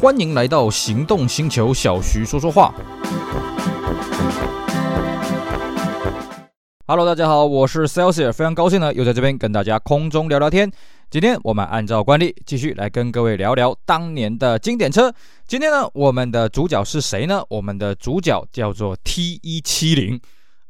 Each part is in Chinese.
欢迎来到行动星球，小徐说说话。Hello，大家好，我是 Celsius，非常高兴呢，又在这边跟大家空中聊聊天。今天我们按照惯例，继续来跟各位聊聊当年的经典车。今天呢，我们的主角是谁呢？我们的主角叫做 T170。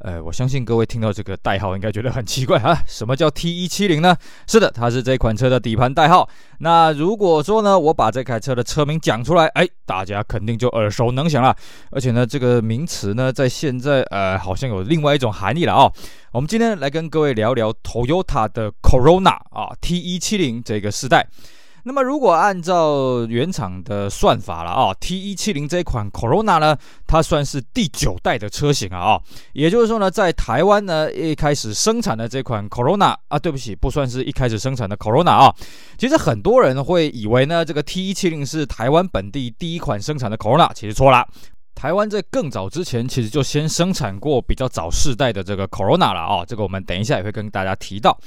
呃，我相信各位听到这个代号应该觉得很奇怪啊，什么叫 T170 呢？是的，它是这款车的底盘代号。那如果说呢，我把这台车的车名讲出来，哎，大家肯定就耳熟能详了。而且呢，这个名词呢，在现在呃，好像有另外一种含义了哦。我们今天来跟各位聊聊 Toyota 的 Corona 啊，T170 这个世代。那么，如果按照原厂的算法了啊，T 一七零这款 Corona 呢，它算是第九代的车型啊啊，也就是说呢，在台湾呢一开始生产的这款 Corona 啊，对不起，不算是一开始生产的 Corona 啊。其实很多人会以为呢，这个 T 一七零是台湾本地第一款生产的 Corona，其实错了。台湾在更早之前，其实就先生产过比较早世代的这个 Corona 了啊，这个我们等一下也会跟大家提到。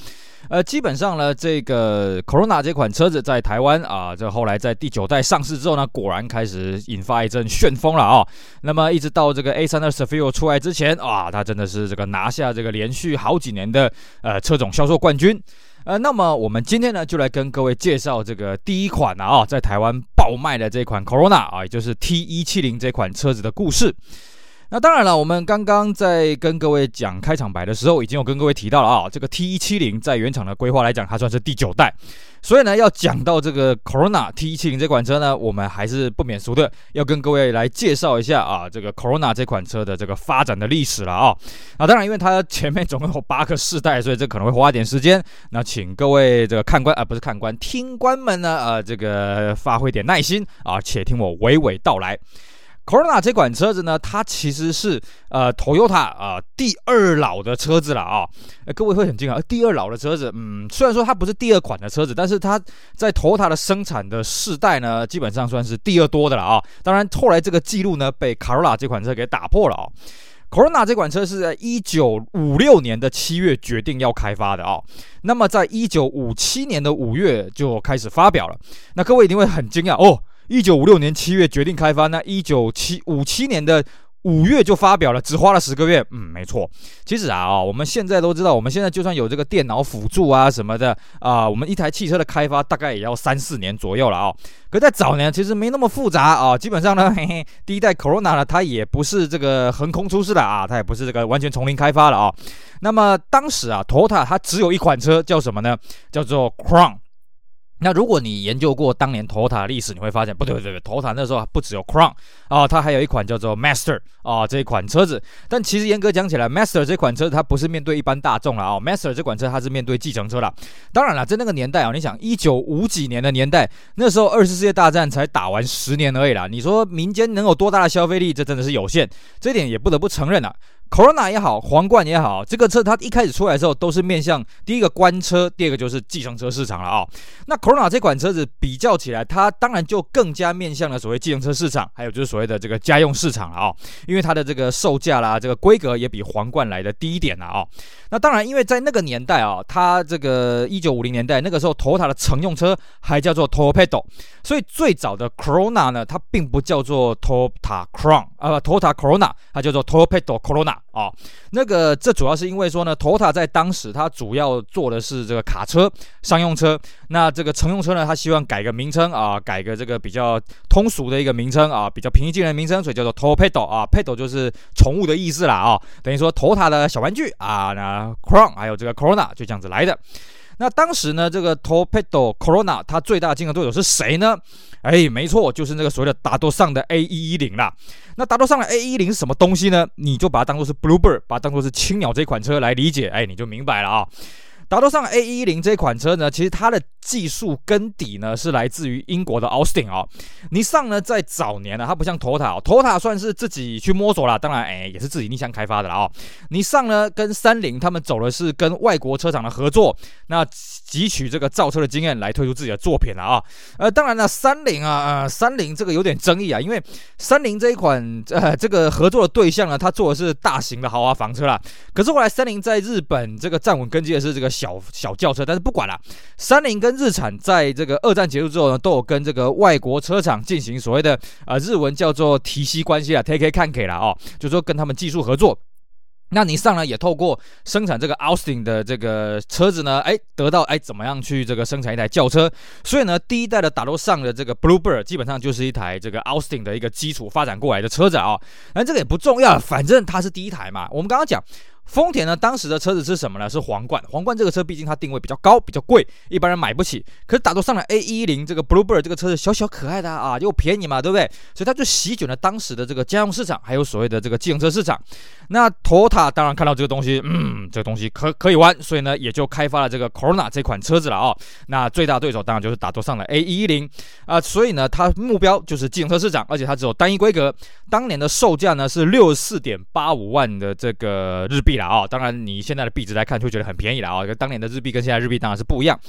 呃，基本上呢，这个 Corona 这款车子在台湾啊，这后来在第九代上市之后呢，果然开始引发一阵旋风了啊。那么一直到这个 A32 Seville 出来之前啊，它真的是这个拿下这个连续好几年的呃车种销售冠军。呃，那么我们今天呢，就来跟各位介绍这个第一款啊，在台湾爆卖的这款 Corona 啊，也就是 T 一七零这款车子的故事。那当然了，我们刚刚在跟各位讲开场白的时候，已经有跟各位提到了啊，这个 T170 在原厂的规划来讲，它算是第九代。所以呢，要讲到这个 Corona T170 这款车呢，我们还是不免俗的要跟各位来介绍一下啊，这个 Corona 这款车的这个发展的历史了啊。那当然，因为它前面总共有八个世代，所以这可能会花一点时间。那请各位这个看官啊，不是看官，听官们呢，啊，这个发挥点耐心啊，且听我娓娓道来。Corona 这款车子呢，它其实是呃 Toyota 啊、第二老的车子了啊、呃。各位会很惊讶，第二老的车子，嗯，虽然说它不是第二款的车子，但是它在 Toyota 的生产的世代呢，基本上算是第二多的了啊。当然，后来这个记录呢，被 Corolla 这款车给打破了啊。Corona 这款车是在一九五六年的七月决定要开发的啊，那么在一九五七年的五月就开始发表了。那各位一定会很惊讶哦。一九五六年七月决定开发，那一九七五七年的五月就发表了，只花了十个月。嗯，没错。其实啊，哦，我们现在都知道，我们现在就算有这个电脑辅助啊什么的啊，我们一台汽车的开发大概也要三四年左右了啊，可在早年其实没那么复杂啊，基本上呢，嘿嘿，第一代 Corona 呢，它也不是这个横空出世的啊，它也不是这个完全从零开发了啊。那么当时啊，Toyota 它只有一款车，叫什么呢？叫做 Crown。那如果你研究过当年头塔的历史，你会发现不对不对不对，Toyota 那时候不只有 Crown 啊，它还有一款叫做 Master 啊这一款车子。但其实严格讲起来，Master 这款车它不是面对一般大众了啊，Master 这款车它是面对计程车了。当然了，在那个年代啊，你想一九五几年的年代，那时候二次世界大战才打完十年而已啦。你说民间能有多大的消费力？这真的是有限，这点也不得不承认啊。Corona 也好，皇冠也好，这个车它一开始出来的时候都是面向第一个官车，第二个就是计程车市场了啊、哦。那 Corona 这款车子比较起来，它当然就更加面向了所谓计程车市场，还有就是所谓的这个家用市场了啊、哦。因为它的这个售价啦，这个规格也比皇冠来的低一点了啊、哦。那当然，因为在那个年代啊、哦，它这个一九五零年代那个时候，Toyota 的乘用车还叫做 Toyota，所以最早的 Corona 呢，它并不叫做 Toyota Crown 啊，Toyota Corona，它叫做 Toyota Corona。啊、哦，那个，这主要是因为说呢，Toyota 在当时它主要做的是这个卡车、商用车。那这个乘用车呢，它希望改个名称啊，改个这个比较通俗的一个名称啊，比较平易近人的名称，所以叫做 Torpedo 啊，Pedo 就是宠物的意思啦啊，等于说 Toyota 的小玩具啊，那 Crown 还有这个 Corona 就这样子来的。那当时呢，这个 torpedo Corona 它最大的竞争对手是谁呢？哎，没错，就是那个所谓的达多上的 A110 啦。那达多上的 A 一零是什么东西呢？你就把它当做是 Bluebird，把它当做是青鸟这款车来理解，哎，你就明白了啊。达多上 A 一零这款车呢，其实它的技术根底呢是来自于英国的 Austin 啊、哦。尼桑呢在早年呢，它不像 Toyota，Toyota 算是自己去摸索了，当然哎也是自己逆向开发的了啊、哦。尼桑呢跟三菱他们走的是跟外国车厂的合作，那汲取这个造车的经验来推出自己的作品了啊。呃，当然了，三菱啊，呃，三菱这个有点争议啊，因为三菱这一款呃 这个合作的对象呢，它做的是大型的豪华房车啦。可是后来三菱在日本这个站稳根基的是这个。小小轿车，但是不管了，三菱跟日产在这个二战结束之后呢，都有跟这个外国车厂进行所谓的呃日文叫做提携关系啊，take it 看给了哦，就说跟他们技术合作。那尼桑呢，也透过生产这个 Austin 的这个车子呢，哎，得到哎怎么样去这个生产一台轿车？所以呢，第一代的打斗上的这个 Bluebird 基本上就是一台这个 Austin 的一个基础发展过来的车子啊。那这个也不重要，反正它是第一台嘛。我们刚刚讲。丰田呢，当时的车子是什么呢？是皇冠。皇冠这个车毕竟它定位比较高，比较贵，一般人买不起。可是打头上来 A110 这个 Bluebird 这个车子小小可爱的啊，又便宜嘛，对不对？所以它就席卷了当时的这个家用市场，还有所谓的这个自行车市场。那 t o t a 当然看到这个东西，嗯，这个东西可可以玩，所以呢也就开发了这个 Corona 这款车子了啊、哦。那最大对手当然就是打头上了 A110 啊，所以呢它目标就是自行车市场，而且它只有单一规格。当年的售价呢是六十四点八五万的这个日币啊、当然你现在的币值来看就会觉得很便宜了啊、跟当年的日币跟现在日币当然是不一样。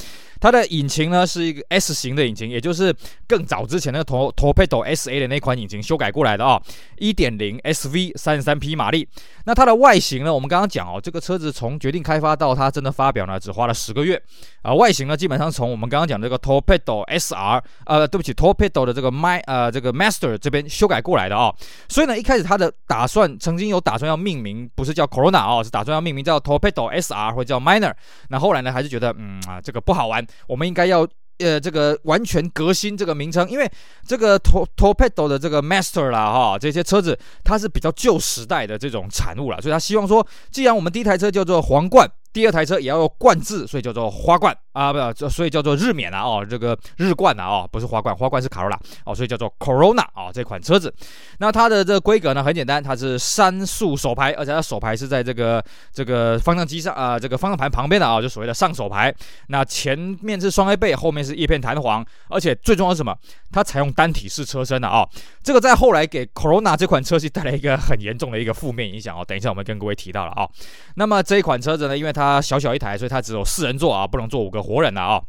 它的引擎呢是一个 S 型的引擎，也就是更早之前那个 Torpedo SA 的那款引擎修改过来的啊、哦，一点零 SV 三十三匹马力。那它的外形呢，我们刚刚讲哦，这个车子从决定开发到它真的发表呢，只花了十个月啊。外形呢，基本上从我们刚刚讲这个 Torpedo SR，呃，对不起，Torpedo 的这个 My 呃这个 Master 这边修改过来的啊、哦。所以呢，一开始它的打算曾经有打算要命名，不是叫 Corona 哦，是打算要命名叫 Torpedo SR 或者叫 Minor。那后来呢，还是觉得嗯啊，这个不好玩。我们应该要呃这个完全革新这个名称，因为这个 Torpedo 的这个 Master 啦哈，这些车子它是比较旧时代的这种产物了，所以他希望说，既然我们第一台车叫做皇冠。第二台车也要有冠字，所以叫做花冠啊，不，所以叫做日冕啊，哦，这个日冠啊，哦，不是花冠，花冠是卡罗拉哦，所以叫做 Corona 啊、哦，这款车子。那它的这个规格呢，很简单，它是三速手排，而且它手排是在这个这个方向机上啊、这个方向盘旁边的啊、就所谓的上手排。那前面是双 A 背，后面是叶片弹簧，而且最重要是什么？它采用单体式车身的啊、这个在后来给 Corona 这款车系带来一个很严重的一个负面影响哦。等一下我们跟各位提到了啊、那么这一款车子呢，因为它它小小一台，所以它只有四人座啊，不能坐五个活人的啊。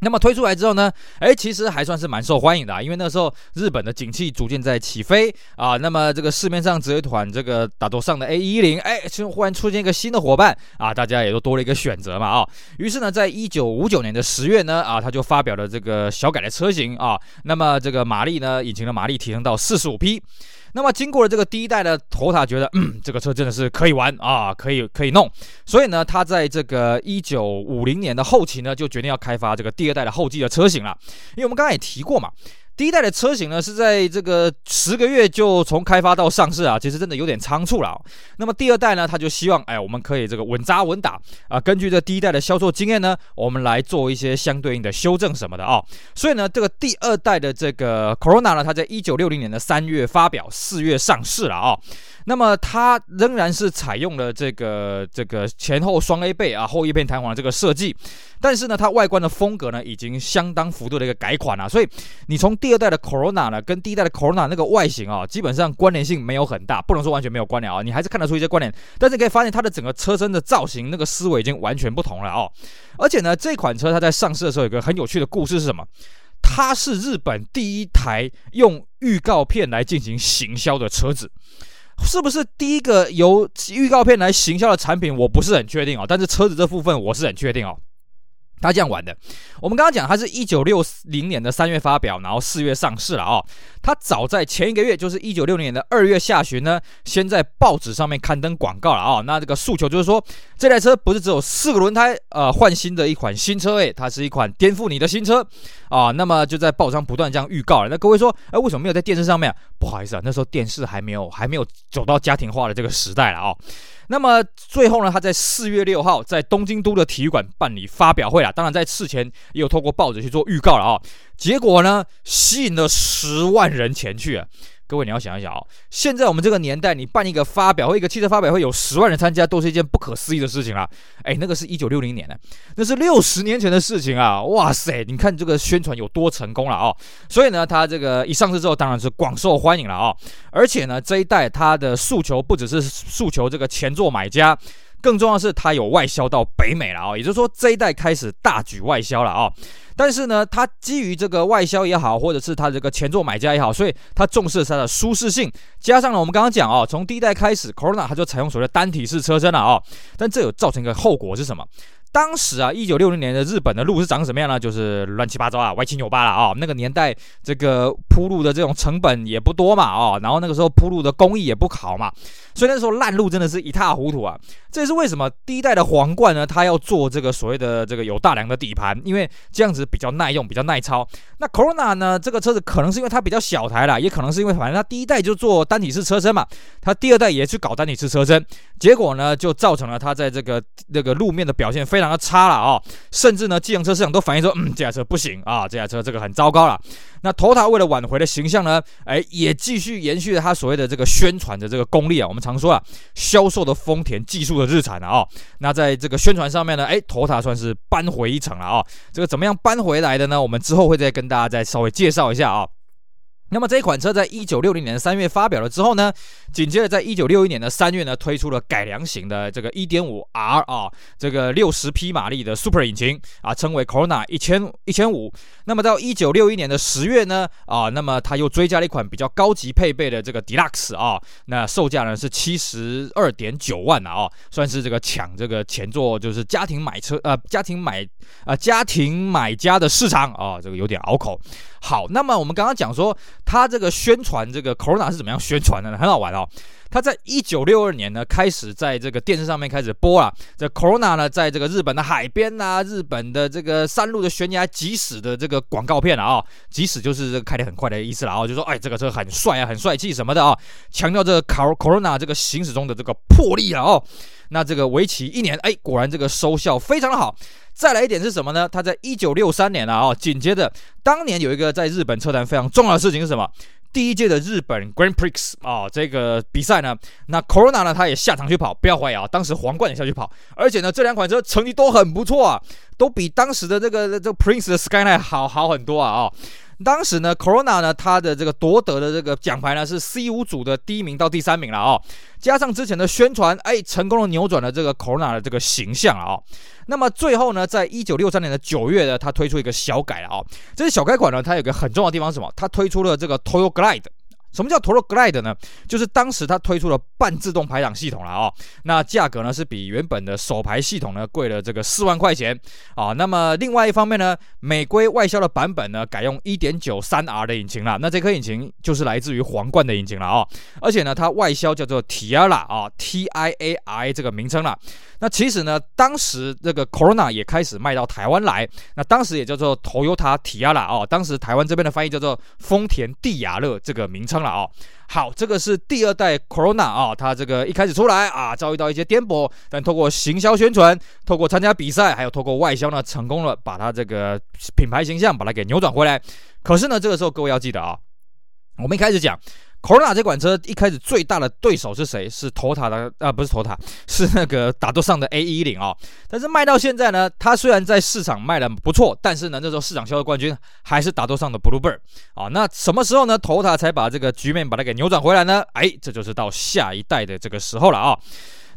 那么推出来之后呢，哎，其实还算是蛮受欢迎的啊，因为那时候日本的景气逐渐在起飞啊。那么这个市面上只有一款这个打头上的 A110，哎，就忽然出现一个新的伙伴啊，大家也都多了一个选择嘛啊。于是呢，在一九五九年的十月呢，啊，他就发表了这个小改的车型啊。那么这个马力呢，引擎的马力提升到四十五匹。那么经过了这个第一代的头塔觉得，嗯，这个车真的是可以玩啊，可以可以弄，所以呢，他在这个一九五零年的后期呢，就决定要开发这个第二代的后继的车型了，因为我们刚刚也提过嘛。第一代的车型呢，是在这个十个月就从开发到上市啊，其实真的有点仓促了哦。那么第二代呢，他就希望，哎，我们可以这个稳扎稳打啊，根据这第一代的销售经验呢，我们来做一些相对应的修正什么的啊。所以呢，这个第二代的这个 Corona 呢，它在一九六零年的三月发表，四月上市了啊。那么它仍然是采用了这个这个前后双 A 背啊，后叶片弹簧这个设计，但是呢，它外观的风格呢，已经相当幅度的一个改款了。所以你从第二代的 Corona 呢，跟第一代的 Corona 那个外形啊，基本上关联性没有很大，不能说完全没有关联啊，你还是看得出一些关联。但是可以发现它的整个车身的造型，那个思维已经完全不同了哦。而且呢，这款车它在上市的时候有个很有趣的故事是什么？它是日本第一台用预告片来进行行销的车子。是不是第一个由预告片来行销的产品？我不是很确定哦，但是车子这部分我是很确定哦。他这样玩的，我们刚刚讲，它是一九六零年的三月发表，然后四月上市了哦。他早在前一个月，就是一九六零年的二月下旬呢，先在报纸上面刊登广告了啊、哦。那这个诉求就是说，这台车不是只有四个轮胎，呃，换新的一款新车诶，它是一款颠覆你的新车啊、哦。那么就在报上不断这样预告了。那各位说，哎，为什么没有在电视上面？不好意思啊，那时候电视还没有还没有走到家庭化的这个时代了啊、哦。那么最后呢，他在四月六号在东京都的体育馆办理发表会了。当然，在事前也有透过报纸去做预告了啊、结果呢，吸引了十万人前去啊。各位，你要想一想哦，现在我们这个年代，你办一个发表会，一个汽车发表会，有十万人参加，都是一件不可思议的事情啦。哎，那个是一九六零年的，那是六十年前的事情啊！哇塞，你看这个宣传有多成功了哦。所以呢，它这个一上市之后，当然是广受欢迎了哦。而且呢，这一代它的诉求不只是诉求这个前座买家，更重要的是它有外销到北美了哦。也就是说，这一代开始大举外销了哦。但是呢，它基于这个外销也好，或者是它这个前座买家也好，所以它重视它的舒适性，加上了我们刚刚讲哦，从第一代开始，Corona 它就采用所谓的单体式车身了哦。但这有造成一个后果是什么？当时啊，一九六零年的日本的路是长什么样呢？就是乱七八糟啊，歪七扭八了啊、那个年代，这个铺路的这种成本也不多嘛，哦，然后那个时候铺路的工艺也不好嘛，所以那时候烂路真的是一塌糊涂啊。这也是为什么第一代的皇冠呢，它要做这个所谓的这个有大梁的底盘，因为这样子比较耐用，比较耐操。那 Corona 呢，这个车子可能是因为它比较小台啦，也可能是因为反正它第一代就做单体式车身嘛，它第二代也去搞单体式车身，结果呢，就造成了它在这个那个路面的表现非常。非常的差了啊，甚至呢，计程车市场都反映说，嗯，这台车不行啊，这台车这个很糟糕了。那头塔为了挽回的形象呢，哎，也继续延续了他所谓的这个宣传的这个功力啊。我们常说啊，销售的丰田，技术的日产啊。那在这个宣传上面呢，哎头塔算是扳回一城了啊。这个怎么样扳回来的呢？我们之后会再跟大家再稍微介绍一下啊。那么这一款车在一九六零年三月发表了之后呢，紧接着在一九六一年的三月呢，推出了改良型的这个一点五 R 啊，这个六十匹马力的 Super 引擎啊，称为 Corona 一千一千五。那么到一九六一年的十月呢，啊，那么它又追加了一款比较高级配备的这个 Deluxe 啊，那售价呢是七十二点九万啊，算是这个抢这个前座就是家庭买车呃家庭买啊家庭买家的市场啊，这个有点拗口。好，那么我们刚刚讲说，它这个宣传这个 Corona 是怎么样宣传的呢？很好玩哦。它在一九六二年呢，开始在这个电视上面开始播了。这 Corona 呢，在这个日本的海边啊，日本的这个山路的悬崖急驶的这个广告片了啊、哦。疾驶就是这个开得很快的意思了啊、哦，就说哎，这个车很帅啊，很帅气什么的啊、强调这个 Corona 这个行驶中的这个魄力了哦。那这个为期一年，哎，果然这个收效非常的好。再来一点是什么呢？他在一九六三年啊，紧接着当年有一个在日本车坛非常重要的事情是什么？第一届的日本 Grand Prix 啊，这个比赛呢，那 Corona 呢，他也下场去跑，不要怀疑啊，当时皇冠也下去跑，而且呢，这两款车成绩都很不错啊，都比当时的这个这个 Prince 的 Skyline 好好很多啊啊。当时呢，Corona 呢，它的这个夺得的这个奖牌呢是 C5 组的第一名到第三名了啊、加上之前的宣传，哎，成功的扭转了这个 Corona 的这个形象啊、那么最后呢，在一九六三年的九月呢，它推出一个小改了啊、哦。这是小改款呢，它有个很重要的地方是什么？它推出了这个 Toyo Glide。什么叫 Toyo Glide 呢？就是当时它推出了半自动排档系统了啊、哦，那价格呢是比原本的手排系统呢贵了这个四万块钱啊、那么另外一方面呢，美规外销的版本呢改用 1.93R 的引擎了，那这颗引擎就是来自于皇冠的引擎了啊、哦，而且呢它外销叫做 Tiara 啊 T I A I 这个名称了。那其实呢，当时这个 Corona 也开始卖到台湾来，那当时也叫做 Toyota Tiara、哦，当时台湾这边的翻译叫做丰田蒂亚乐这个名称。了啊，好，这个是第二代 Corona 啊，它这个一开始出来啊，遭遇到一些颠簸，但透过行销宣传，透过参加比赛，还有透过外销呢，成功了把它这个品牌形象把它给扭转回来。可是呢，这个时候各位要记得啊，我们一开始讲。Corona 这款车一开始最大的对手是谁？是 Toyota 的啊，不是 Toyota，是那个打斗上的 A110 啊。但是卖到现在呢，它虽然在市场卖的不错，但是呢，那时候市场销售冠军还是打斗上的 Bluebird 啊。那什么时候呢头塔才把这个局面把它给扭转回来呢？哎，这就是到下一代的这个时候了啊。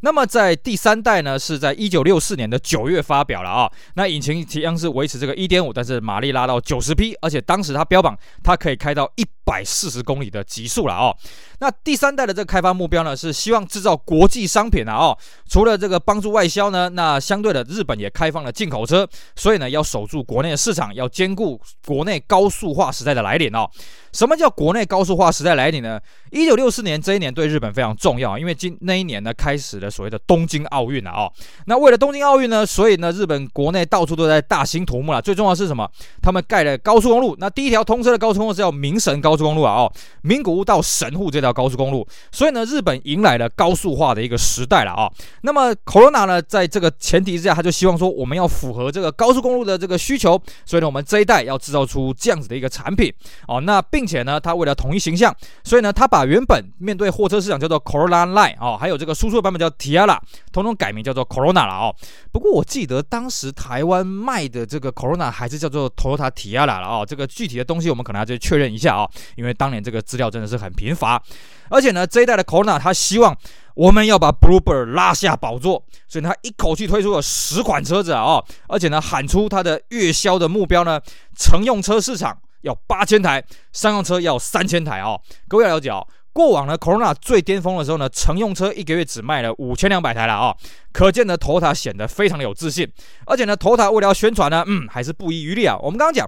那么在第三代呢，是在一九六四年的九月发表了啊。那引擎一样是维持这个一点五，但是马力拉到九十匹，而且当时它标榜它可以开到一百四十公里的极速了哦。那第三代的这个开发目标呢，是希望制造国际商品啊哦。除了这个帮助外销呢，那相对的日本也开放了进口车，所以呢要守住国内的市场，要兼顾国内高速化时代的来临哦。什么叫国内高速化时代来临呢？一九六四年这一年对日本非常重要，因为今那一年呢开始了所谓的东京奥运了哦。那为了东京奥运呢，所以呢日本国内到处都在大兴土木了。最重要是什么？他们盖了高速公路。那第一条通车的高速公路是叫名神高速公路啊哦，名古屋到神户这条高速公路。所以呢，日本迎来了高速化的一个时代了啊。那么 Corona 呢，在这个前提之下，他就希望说我们要符合这个高速公路的这个需求，所以呢，我们这一代要制造出这样子的一个产品哦。那并且呢，他为了统一形象，所以呢，他把原本面对货车市场叫做 Corolla Line 哦，还有这个输出版本叫 Tiara，统统改名叫做 Corona 了哦。不过我记得当时台湾卖的这个 Corona 还是叫做 Toyota Tiara 了哦。这个具体的东西我们可能要再确认一下啊、哦，因为当年这个资料真的是很贫乏。而且呢，这一代的 Corona 他希望我们要把 Bluebird 拉下宝座，所以他一口气推出了十款车子啊、而且呢，喊出他的月销的目标呢，乘用车市场要八千台，商用车要三千台哦。各位要了解哦，过往呢，Corona 最巅峰的时候呢，乘用车一个月只卖了五千两百台了啊、可见呢，Toyota 显得非常的有自信，而且呢，Toyota 为了要宣传呢，嗯，还是不遗余力啊。我们刚刚讲，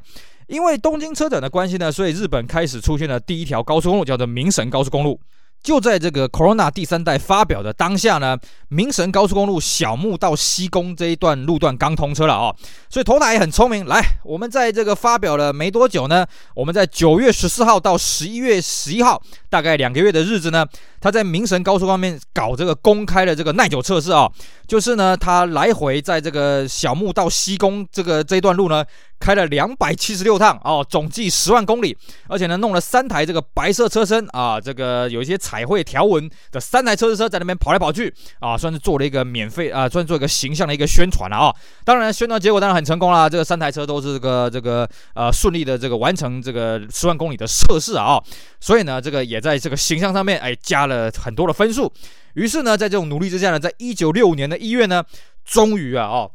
因为东京车展的关系呢，所以日本开始出现了第一条高速公路，叫做明神高速公路。就在这个 Corona 第三代发表的当下呢，明神高速公路小牧到西宫这一段路段刚通车了哦，所以头仔也很聪明，来，我们在这个发表了没多久呢，我们在九月十四号到十一月十一号，大概两个月的日子呢，他在明神高速方面搞这个公开的这个耐久测试啊，就是呢，他来回在这个小牧到西宫这个这一段路呢。开了两百七十六趟哦，总计十万公里，而且呢，弄了三台这个白色车身啊，这个有一些彩绘条纹的三台车子车在那边跑来跑去啊，算是做了一个免费啊，算是做一个形象的一个宣传了啊。当然，宣传结果当然很成功啦，这个三台车都是这个这个呃顺利的这个完成这个十万公里的测试啊，所以呢，这个也在这个形象上面哎加了很多的分数。于是呢，在这种努力之下呢，在一九六五年的一月呢，终于啊哦。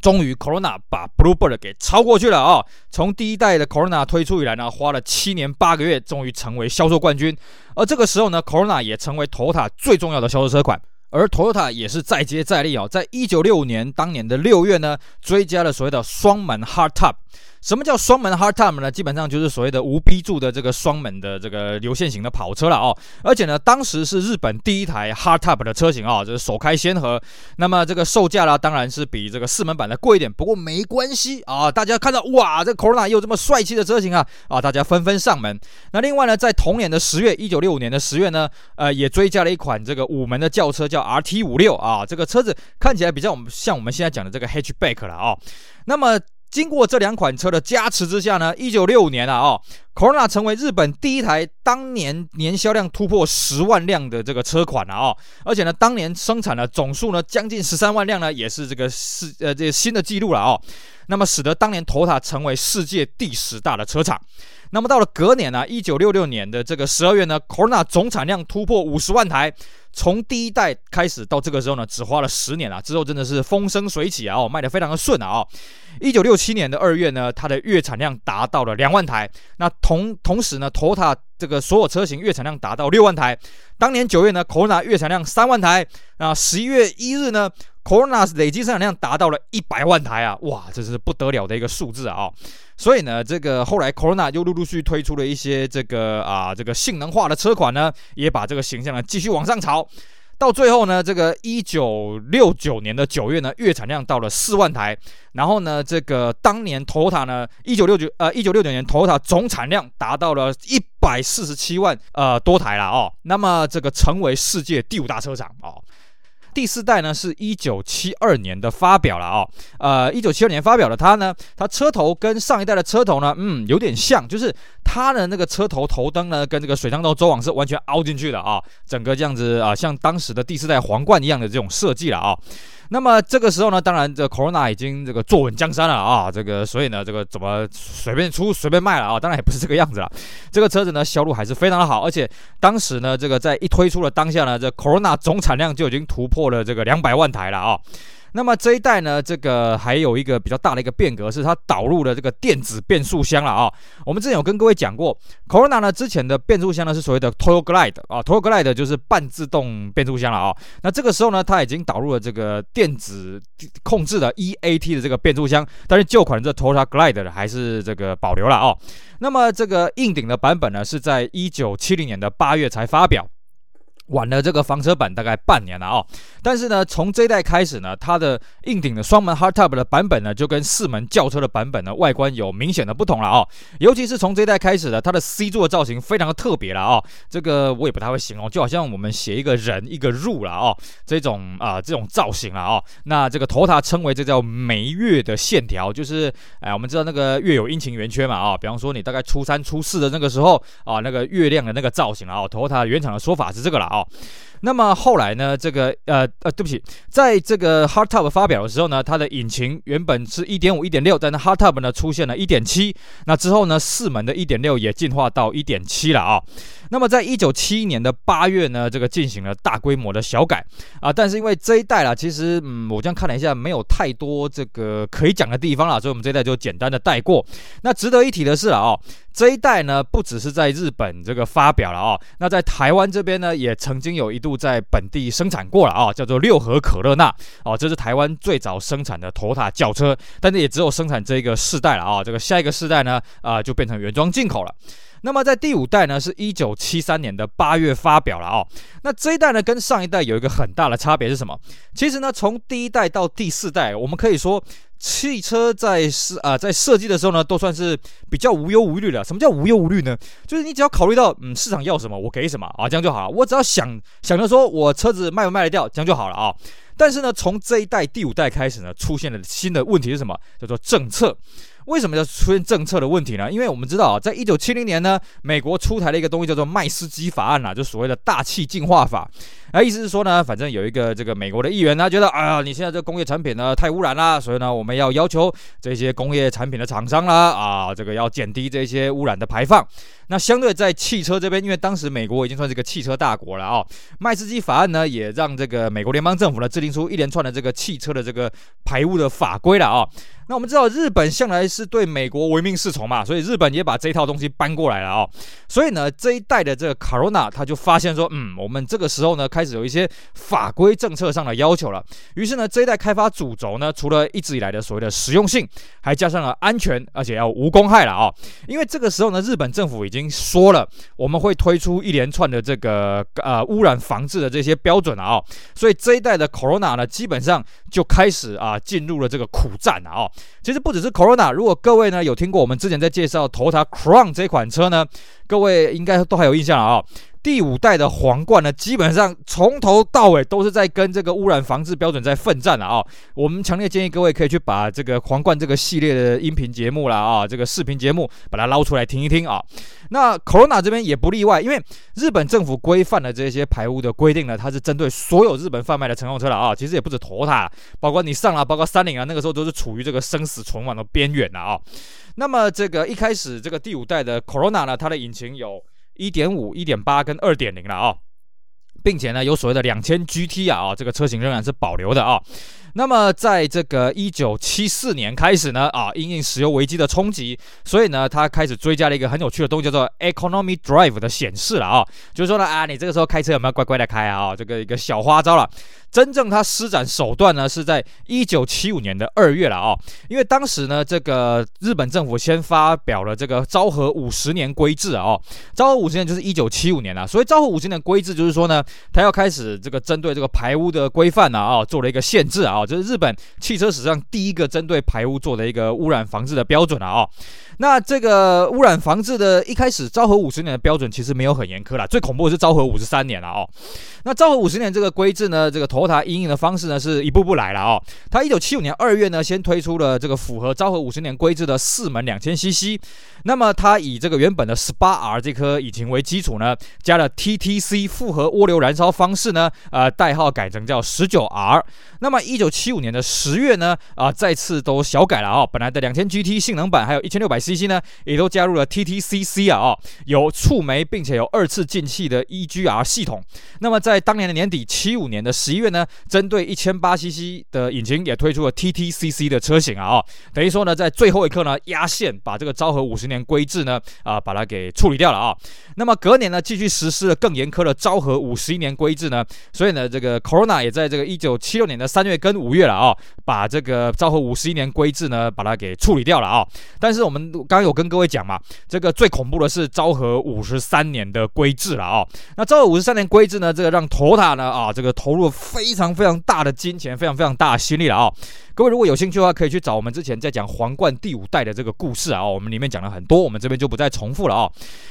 终于，Corona 把 Bluebird 给超过去了啊、从第一代的 Corona 推出以来呢，花了七年八个月，终于成为销售冠军。而这个时候呢，Corona 也成为 Toyota 最重要的销售车款。而 Toyota 也是再接再厉啊，在一九六五年当年的六月呢，追加了所谓的双门 Hardtop。什么叫双门 Hardtop 呢？基本上就是所谓的无 B 柱的这个双门的这个流线型的跑车了哦。而且呢，当时是日本第一台 Hardtop 的车型啊、就是首开先河。那么这个售价呢，当然是比这个四门版的贵一点，不过没关系啊。大家看到哇，这 Corona 又这么帅气的车型啊啊，大家纷纷上门。那另外呢，在同年的十月，一九六五年的十月呢，呃，也追加了一款这个五门的轿车，叫 RT 五六啊。这个车子看起来比较像我们现在讲的这个 Hatchback 了啊、那么经过这两款车的加持之下呢，一九六五年啊，哦，Corona 成为日本第一台当年年销量突破十万辆的这个车款了啊，哦，而且呢，当年生产的总数呢将近十三万辆呢，也是这个世呃这个新的纪录了哦。那么使得当年丰田成为世界第十大的车厂。那么到了隔年呢，啊，一九六六年的这个十二月呢，Corona 总产量突破五十万台。从第一代开始到这个时候呢，只花了十年啊，之后真的是风生水起啊，哦，卖得非常的顺啊，哦。一九六七年的二月呢，它的月产量达到了两万台。那同同时呢，Toyota 这个所有车型月产量达到六万台。当年九月呢，Corona 月产量三万台。啊，十一月一日呢，Corona 累计生产量达到了一百万台啊，哇，这是不得了的一个数字啊，所以呢，这个后来 Corona 又陆陆续续推出了一些这个啊这个性能化的车款呢，也把这个形象呢继续往上炒。到最后呢，这个一九六九年的九月呢，月产量到了四万台。然后呢，这个当年 Toyota 呢，一九六九呃一九六九年 Toyota 总产量达到了一百四十七万呃多台了哦。那么这个成为世界第五大车厂哦。第四代呢，是一九七二年的发表了啊、呃，一九七二年发表的它呢，它车头跟上一代的车头呢，嗯，有点像，就是它的那个车头头灯呢，跟这个水箱头周网是完全凹进去的啊、整个这样子啊、像当时的第四代皇冠一样的这种设计了啊、那么这个时候呢，当然这 Corona 已经这个坐稳江山了啊，这个所以呢，这个怎么随便出随便卖了啊？当然也不是这个样子了。这个车子呢，销路还是非常的好，而且当时呢，这个在一推出的当下呢，这 Corona 总产量就已经突破了这个两百万台了啊。那么这一代呢，这个还有一个比较大的一个变革，是它导入了这个电子变速箱了啊。我们之前有跟各位讲过，Corona 呢之前的变速箱呢是所谓的 Toyo Glide 啊，Toyo Glide 就是半自动变速箱了啊。那这个时候呢，它已经导入了这个电子控制的 EAT 的这个变速箱，但是旧款的这 Toyota Glide 还是这个保留了啊。那么这个硬顶的版本呢，是在一九七零年的八月才发表。晚了这个房车版大概半年了啊、但是呢，从这一代开始呢，它的硬顶的双门 hardtop 的版本呢，就跟四门轿车的版本呢，外观有明显的不同了啊、尤其是从这一代开始呢，它的 C 座的造型非常的特别了啊、这个我也不太会形容，就好像我们写一个人一个入了啊、这种啊、这种造型了啊、那这个头塔称为这叫眉月的线条，就是哎，我们知道那个月有阴晴圆缺嘛啊、比方说你大概初三初四的那个时候啊，那个月亮的那个造型啊。头塔原厂的说法是这个了啊。哈、哦。那么后来呢？这个呃呃，对不起，在这个 Hardtop 发表的时候呢，它的引擎原本是一点五、一点六，但是 Hardtop 呢出现了一点七。那之后呢，四门的一点六也进化到一点七了啊。那么在一九七一年的八月呢，这个进行了大规模的小改啊。但是因为这一代啦，其实嗯，我这样看了一下，没有太多这个可以讲的地方啦，所以我们这一代就简单的带过。那值得一提的是啊，哦。这一代呢，不只是在日本这个发表了哦，那在台湾这边呢，也曾经有一度在本地生产过了啊，叫做六合可乐那哦，这是台湾最早生产的头塔轿车，但是也只有生产这个世代了啊，这个下一个世代呢，啊就变成原装进口了。那么在第五代呢，是一九七三年的八月发表了哦。那这一代呢，跟上一代有一个很大的差别是什么？其实呢，从第一代到第四代，我们可以说。汽车在设啊，在设计的时候呢，都算是比较无忧无虑的。什么叫无忧无虑呢？就是你只要考虑到，嗯，市场要什么，我给什么啊，这样就好了。我只要想想着说我车子卖不卖得掉，这样就好了啊。但是呢，从这一代第五代开始呢，出现了新的问题是什么？叫做政策。为什么要出现政策的问题呢？因为我们知道啊，在一九七零年呢，美国出台了一个东西叫做麦斯基法案啊，就所谓的大气净化法。啊，意思是说呢，反正有一个这个美国的议员呢，觉得，啊，你现在这工业产品呢太污染了，所以呢，我们要要求这些工业产品的厂商啦，啊，这个要减低这些污染的排放。那相对在汽车这边，因为当时美国已经算是个汽车大国了啊，麦斯基法案呢，也让这个美国联邦政府呢制定出一连串的这个汽车的这个排污的法规了啊。那我们知道日本向来是对美国唯命是从嘛，所以日本也把这一套东西搬过来了啊。所以呢，这一代的这个 Corona 他就发现说，嗯，我们这个时候呢开始有一些法规政策上的要求了。于是呢，这一代开发主轴呢，除了一直以来的所谓的实用性，还加上了安全，而且要无公害了啊。因为这个时候呢，日本政府已经说了，我们会推出一连串的这个呃污染防治的这些标准了啊。所以这一代的 Corona 呢，基本上就开始啊进入了这个苦战了啊。其实不只是 Corona，如果各位呢有听过我们之前在介绍 Toyota Crown 这款车呢，各位应该都还有印象了啊。第五代的皇冠呢，基本上从头到尾都是在跟这个污染防治标准在奋战了啊！我们强烈建议各位可以去把这个皇冠这个系列的音频节目啦啊，这个视频节目把它捞出来听一听啊。那 Corona 这边也不例外，因为日本政府规范的这些排污的规定呢，它是针对所有日本贩卖的乘用车了啊。其实也不止 Toyota，包括你上了，包括三菱啊，那个时候都是处于这个生死存亡的边缘了啊。那么这个一开始这个第五代的 Corona 呢，它的引擎有。一点五、一点八跟二点零了啊，并且呢，有所谓的两千 GT 啊，啊，这个车型仍然是保留的啊。那么，在这个一九七四年开始呢，啊，因应石油危机的冲击，所以呢，他开始追加了一个很有趣的东西，叫做 Economy Drive 的显示了啊，就是说呢，啊，你这个时候开车有没有乖乖的开啊？啊，这个一个小花招了。真正他施展手段呢，是在一九七五年的二月了啊，因为当时呢，这个日本政府先发表了这个昭和五十年规制啊，昭和五十年就是一九七五年了，所以昭和五十年规制就是说呢，他要开始这个针对这个排污的规范呢啊，做了一个限制啊，这是日本汽车史上第一个针对排污做的一个污染防治的标准了啊。那这个污染防治的一开始，昭和五十年的标准其实没有很严苛啦，最恐怖的是昭和五十三年了哦。那昭和五十年这个规制呢，这个 Toyota 因应的方式呢，是一步步来了哦。它一九七五年二月呢，先推出了这个符合昭和五十年规制的四门两千 CC。那么它以这个原本的十八 R 这颗引擎为基础呢，加了 TTC 复合涡流燃烧方式呢，呃，代号改成叫十九 R。那么一九七五年的十月呢，啊、再次都小改了、哦，本来的两千 GT 性能版还有一千六百 CC 呢，也都加入了 TTCC 啊，哦，有触媒并且有二次进气的 EGR 系统。那么在当年的年底，七五年的十一月呢，针对一千八 CC 的引擎也推出了 TTCC 的车型啊，哦，等于说呢，在最后一刻呢，压线把这个昭和五十年规制呢，啊、把它给处理掉了啊。那么隔年呢，继续实施了更严苛的昭和五十一年规制呢，所以呢，这个 Corona 也在这个一九七六年的三月跟五月了啊，把这个昭和五十一年规制呢，把它给处理掉了啊。但是我们刚刚有跟各位讲嘛，这个最恐怖的是昭和五十三年的规制了啊。那昭和五十三年规制呢，这个让头塔呢啊，这个投入非常非常大的金钱，非常非常大的心力了啊。各位如果有兴趣的话，可以去找我们之前在讲皇冠第五代的这个故事啊，我们里面讲了很多，我们这边就不再重复了啊。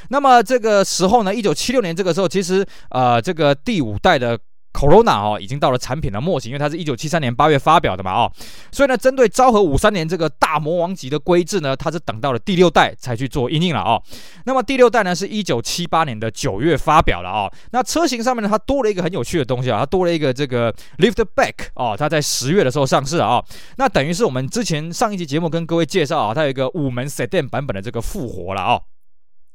那么这个时候呢，一九七六年这个时候，其实呃，这个第五代的。Corona 哦，已经到了产品的末期，因为它是一九七三年八月发表的嘛，哦，所以呢，针对昭和五三年这个大魔王级的规制呢，它是等到了第六代才去做因应了哦。那么第六代呢，是一九七八年的九月发表了哦。那车型上面呢，它多了一个很有趣的东西啊，它多了一个这个 Liftback 哦，它在十月的时候上市啊。那等于是我们之前上一期节目跟各位介绍啊，它有一个五门 Sedan 版本的这个复活了哦。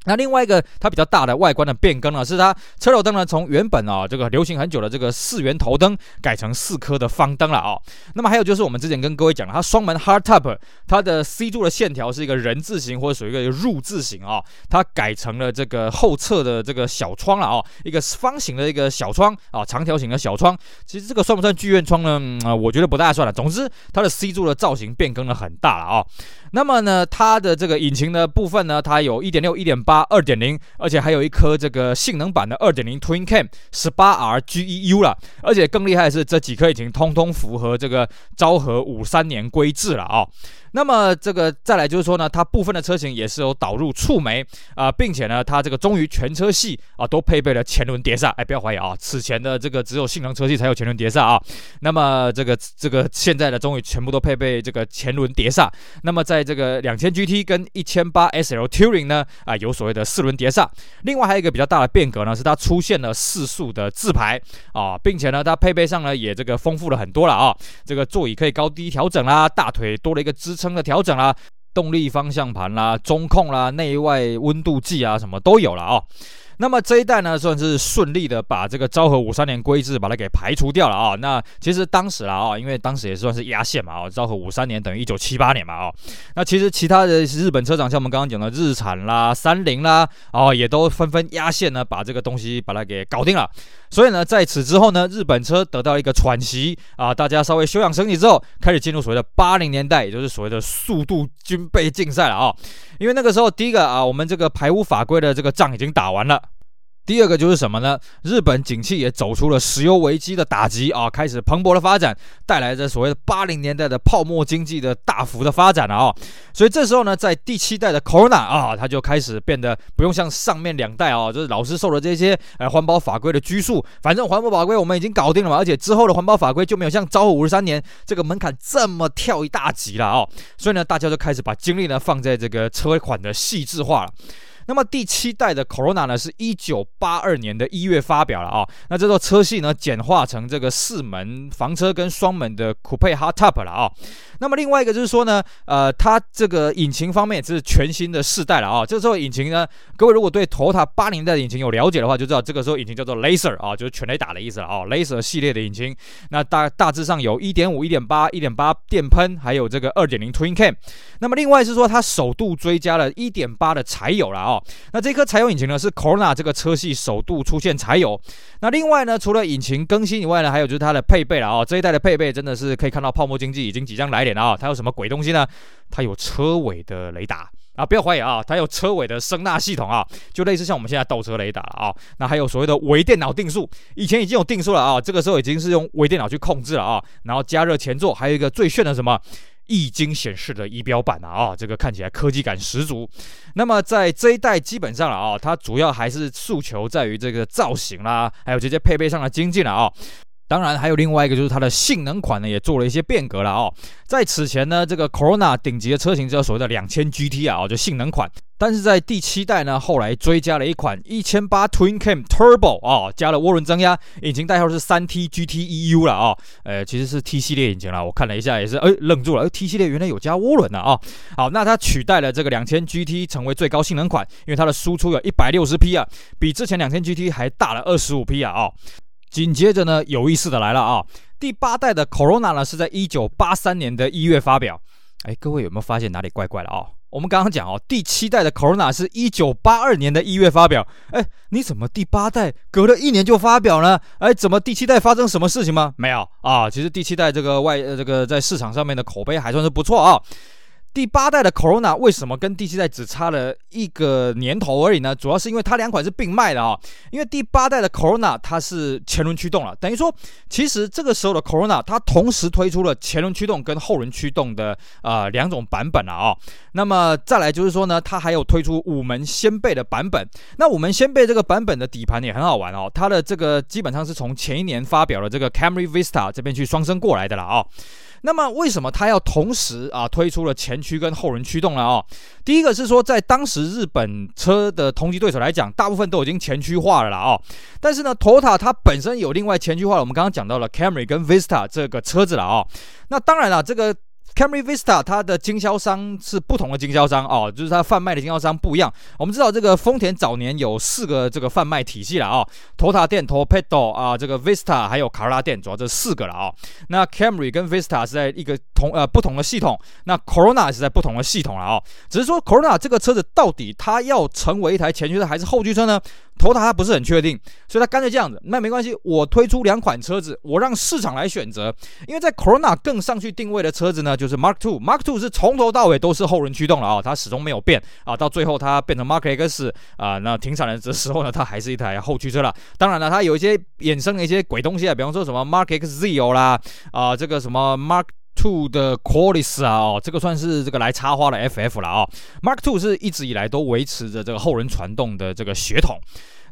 那另外一个它比较大的外观的变更呢，是它车头灯呢从原本啊这个流行很久的这个四圆头灯改成四颗的方灯了啊。那么还有就是我们之前跟各位讲了，它双门 hardtop，它的 C 柱的线条是一个人字形或者属于一个入字形啊，它改成了这个后侧的这个小窗了啊，一个方形的一个小窗啊，长条形的小窗。其实这个算不算剧院窗呢？啊、我觉得不大算了。总之，它的 C 柱的造型变更了很大了啊。那么呢，它的这个引擎的部分呢，它有八二、点零、而且还有一颗这个性能版的二点零 Twin Cam 十八 RGEU 了。而且更厉害的是，这几颗已经通通符合这个昭和五三年规制了啊。那么这个再来就是说呢，它部分的车型也是有导入触媒啊，并且呢，它这个终于全车系啊都配备了前轮碟刹。哎，不要怀疑啊，此前的这个只有性能车系才有前轮碟刹啊。那么这个这个现在的终于全部都配备这个前轮碟刹。那么在这个两千 GT 跟一千八 SL Touring 呢啊，有所谓的四轮碟刹。另外还有一个比较大的变革呢，是它出现了四速的自排啊，并且呢，它配备上呢也这个丰富了很多了啊。这个座椅可以高低调整啦，大腿多了一个支。撑的调整啦，动力方向盘啦，中控啦，内外温度计啊，什么都有了啊、哦。那么这一代呢，算是顺利的把这个昭和五三年规制把它给排除掉了啊、那其实当时啦啊，因为当时也算是压线嘛啊，昭和五三年等于一九七八年嘛啊。那其实其他的日本车厂，像我们刚刚讲的日产啦、三菱啦，哦，也都纷纷压线呢，把这个东西把它给搞定了。所以呢，在此之后呢，日本车得到一个喘息啊，大家稍微休养生息之后，开始进入所谓的八零年代，也就是所谓的速度军备竞赛了啊。因为那个时候，第一个啊，我们这个排污法规的这个仗已经打完了。第二个就是什么呢？日本景气也走出了石油危机的打击啊，开始蓬勃的发展，带来着所谓的八零年代的泡沫经济的大幅的发展了啊。所以这时候呢，在第七代的 Corona 啊，它就开始变得不用像上面两代啊，就是老是受了这些呃环保法规的拘束。反正环保法规我们已经搞定了嘛，而且之后的环保法规就没有像昭和五十三年这个门槛这么跳一大级了啊。所以呢，大家就开始把精力呢放在这个车款的细致化了。那么第七代的 Corona 呢，是一九八二年的一月发表了啊、那这座车系呢，简化成这个四门房车跟双门的 Coupe Hardtop 了啊、那么另外一个就是说呢，呃，它这个引擎方面也是全新的世代了啊、哦。这时候引擎呢，各位如果对 Toyota 八零代的引擎有了解的话，就知道这个时候引擎叫做 Laser 啊，就是全雷打的意思了啊、哦。Laser 系列的引擎，那大大致上有一点五、一点八、一点八电喷，还有这个二点零 Twin Cam。那么另外是说，它首度追加了一点八的柴油了啊、哦。那这颗柴油引擎呢，是 Corona 这个车系首度出现柴油。那另外呢，除了引擎更新以外呢，还有就是它的配备了啊、哦。这一代的配备真的是可以看到泡沫经济已经即将来临了。啊，它有什么鬼东西呢？它有车尾的雷达啊，不要怀疑啊，它有车尾的声纳系统啊，就类似像我们现在倒车雷达啊。那还有所谓的微电脑定速，以前已经有定速了啊，这个时候已经是用微电脑去控制了啊。然后加热前座，还有一个最炫的什么液晶显示的仪表板啊，啊，这个看起来科技感十足。那么在这一代基本上了啊，它主要还是诉求在于这个造型啦，还有这些配备上了精进了啊。当然，还有另外一个，就是它的性能款呢，也做了一些变革了哦。在此前呢，这个 Corona 顶级的车型叫所谓的两千 GT 啊，就性能款。但是在第七代呢，后来追加了一款一千八 Twin Cam Turbo 啊，加了涡轮增压，引擎代号是三 T GT EU 了啊。呃，其实是 T 系列引擎了，我看了一下也是，哎，愣住了，，T 系列原来有加涡轮的啊。好，那它取代了这个两千 GT 成为最高性能款，因为它的输出有一百六十匹啊，比之前两千 GT 还大了二十五匹啊啊。紧接着呢，有意思的来了啊！第八代的 Corona 呢，是在一九八三年的一月发表。哎，各位有没有发现哪里怪怪的啊？我们刚刚讲哦，第七代的 Corona 是一九八二年的一月发表。哎，你怎么第八代隔了一年就发表呢？哎，怎么第七代发生什么事情吗？没有啊，其实第七代这个外呃这个在市场上面的口碑还算是不错啊。第八代的 Corona 为什么跟第七代只差了一个年头而已呢？主要是因为它两款是并卖的啊。因为第八代的 Corona 它是前轮驱动了，等于说其实这个时候的 Corona 它同时推出了前轮驱动跟后轮驱动的呃两种版本了啊。那么再来就是说呢，它还有推出五门掀背的版本。那五门掀背这个版本的底盘也很好玩哦，它的这个基本上是从前一年发表的这个 Camry Vista 这边去双生过来的了啊。那么为什么它要同时啊推出了前驱跟后轮驱动了？哦，第一个是说，在当时日本车的同级对手来讲，大部分都已经前驱化了啦哦。但是呢，Toyota 它本身有另外前驱化了，我们刚刚讲到了 Camry 跟 Vista 这个车子了哦。那当然了，这个 Camry Vista 它的经销商是不同的经销商哦，就是它贩卖的经销商不一样。我们知道这个丰田早年有四个这个贩卖体系了啊，Toyota 店、Toyota 啊，这个 Vista 还有卡罗拉店，主要这四个了啊。那 Camry 跟 Vista 是在一个同呃不同的系统，那 Corona 是在不同的系统了啊。只是说 Corona 这个车子到底它要成为一台前驱车还是后驱车呢？头塔他不是很确定，所以他干脆这样子，那没关系，我推出两款车子，我让市场来选择。因为在 Corona 更上去定位的车子呢，就是 Mark Two。Mark Two 是从头到尾都是后轮驱动了啊、哦，它始终没有变啊，到最后它变成 Mark X 啊，那停产的时候呢，它还是一台后驱车了。当然了，它有一些衍生的一些鬼东西啊，比方说什么 Mark X Zeo 啦，啊，这个什么 Mark Two 的 Qualis 啊，哦，这个算是这个来插花的 FF 了啊、哦。Mark Two 是一直以来都维持着这个后轮传动的这个血统。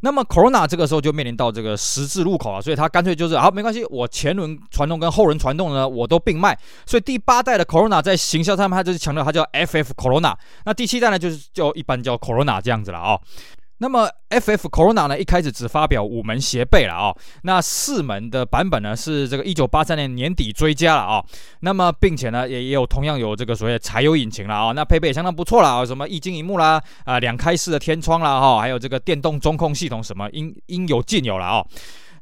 那么 Corona 这个时候就面临到这个十字路口了，所以它干脆就是好，没关系，我前轮传动跟后轮传动呢，我都并卖。所以第八代的 Corona 在行销上面，它就是强调它叫 FF Corona。那第七代呢，就是叫一般叫 Corona 这样子了啊、那么 FF Corona 呢，一开始只发表五门斜背了啊、那四门的版本呢是这个一九八三年年底追加了啊、那么并且呢也也有同样有这个所谓的柴油引擎了啊、那配备也相当不错了啊，什么液晶荧幕啦啊，两开式的天窗啦哈，还有这个电动中控系统什么应应有尽有了啊、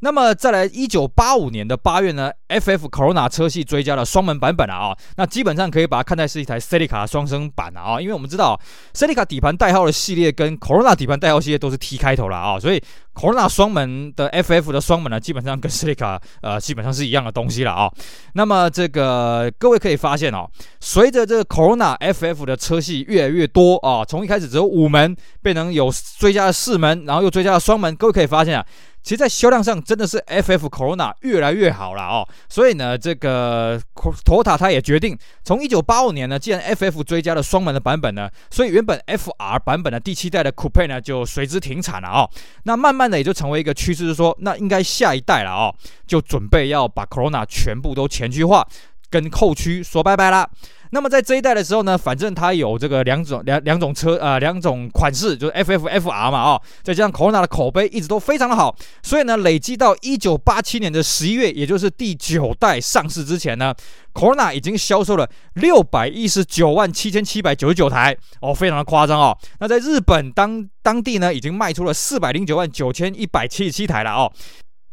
那么再来，一九八五年的八月呢，FF Corona 车系追加了双门版本了啊，那基本上可以把它看待是一台 Celica 双生版了啊，因为我们知道 Celica 底盘代号的系列跟 Corona 底盘代号系列都是 T 开头了啊，所以 Corona 双门的 FF 的双门呢，基本上跟 Celica 呃基本上是一样的东西了啊。那么这个各位可以发现哦，随着这个 Corona FF 的车系越来越多啊，从一开始只有五门变成有追加了四门，然后又追加了双门，各位可以发现啊。其实，在销量上真的是 FF Corona 越来越好了哦，所以呢，这个 Toyota 它也决定从一九八五年呢，既然 FF 追加了双门的版本呢，所以原本 FR 版本的第七代的 Coupe 呢就随之停产了哦。那慢慢的也就成为一个趋势，是说那应该下一代了哦，就准备要把 Corona 全部都前驱化，跟后驱说拜拜啦。那么在这一代的时候呢，反正它有这个两种两两种车呃两种款式，就是 FF FR 嘛啊、哦，再加上 Corona 的口碑一直都非常的好，所以呢，累计到一九八七年的十一月，也就是第九代上市之前呢，Corona 已经销售了六百一十九万七千七百九十九台哦，非常的夸张哦。那在日本当当地呢，已经卖出了四百零九万九千一百七十七台了哦。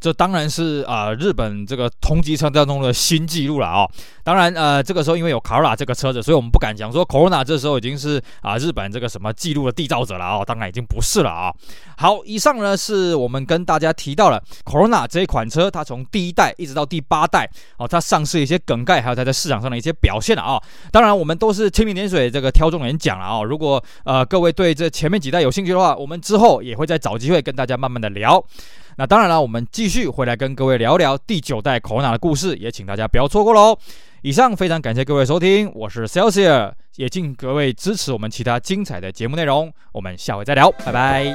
这当然是啊、日本这个同级车当中的新纪录了啊、哦！当然，呃，这个时候因为有卡罗拉这个车子，所以我们不敢讲说 Corona 这时候已经是啊、日本这个什么纪录的缔造者了啊、哦！当然已经不是了啊、好，以上呢是我们跟大家提到了 Corona 这一款车，它从第一代一直到第八代哦，它上市一些梗概，还有它在市场上的一些表现了啊、哦！当然，我们都是蜻蜓点水，这个挑重点讲了啊、如果呃各位对这前面几代有兴趣的话，我们之后也会再找机会跟大家慢慢的聊。那当然了，我们继续回来跟各位聊聊第九代考拉的故事，也请大家不要错过喽。以上非常感谢各位收听，我是 Celsius，也敬各位支持我们其他精彩的节目内容。我们下回再聊，拜拜。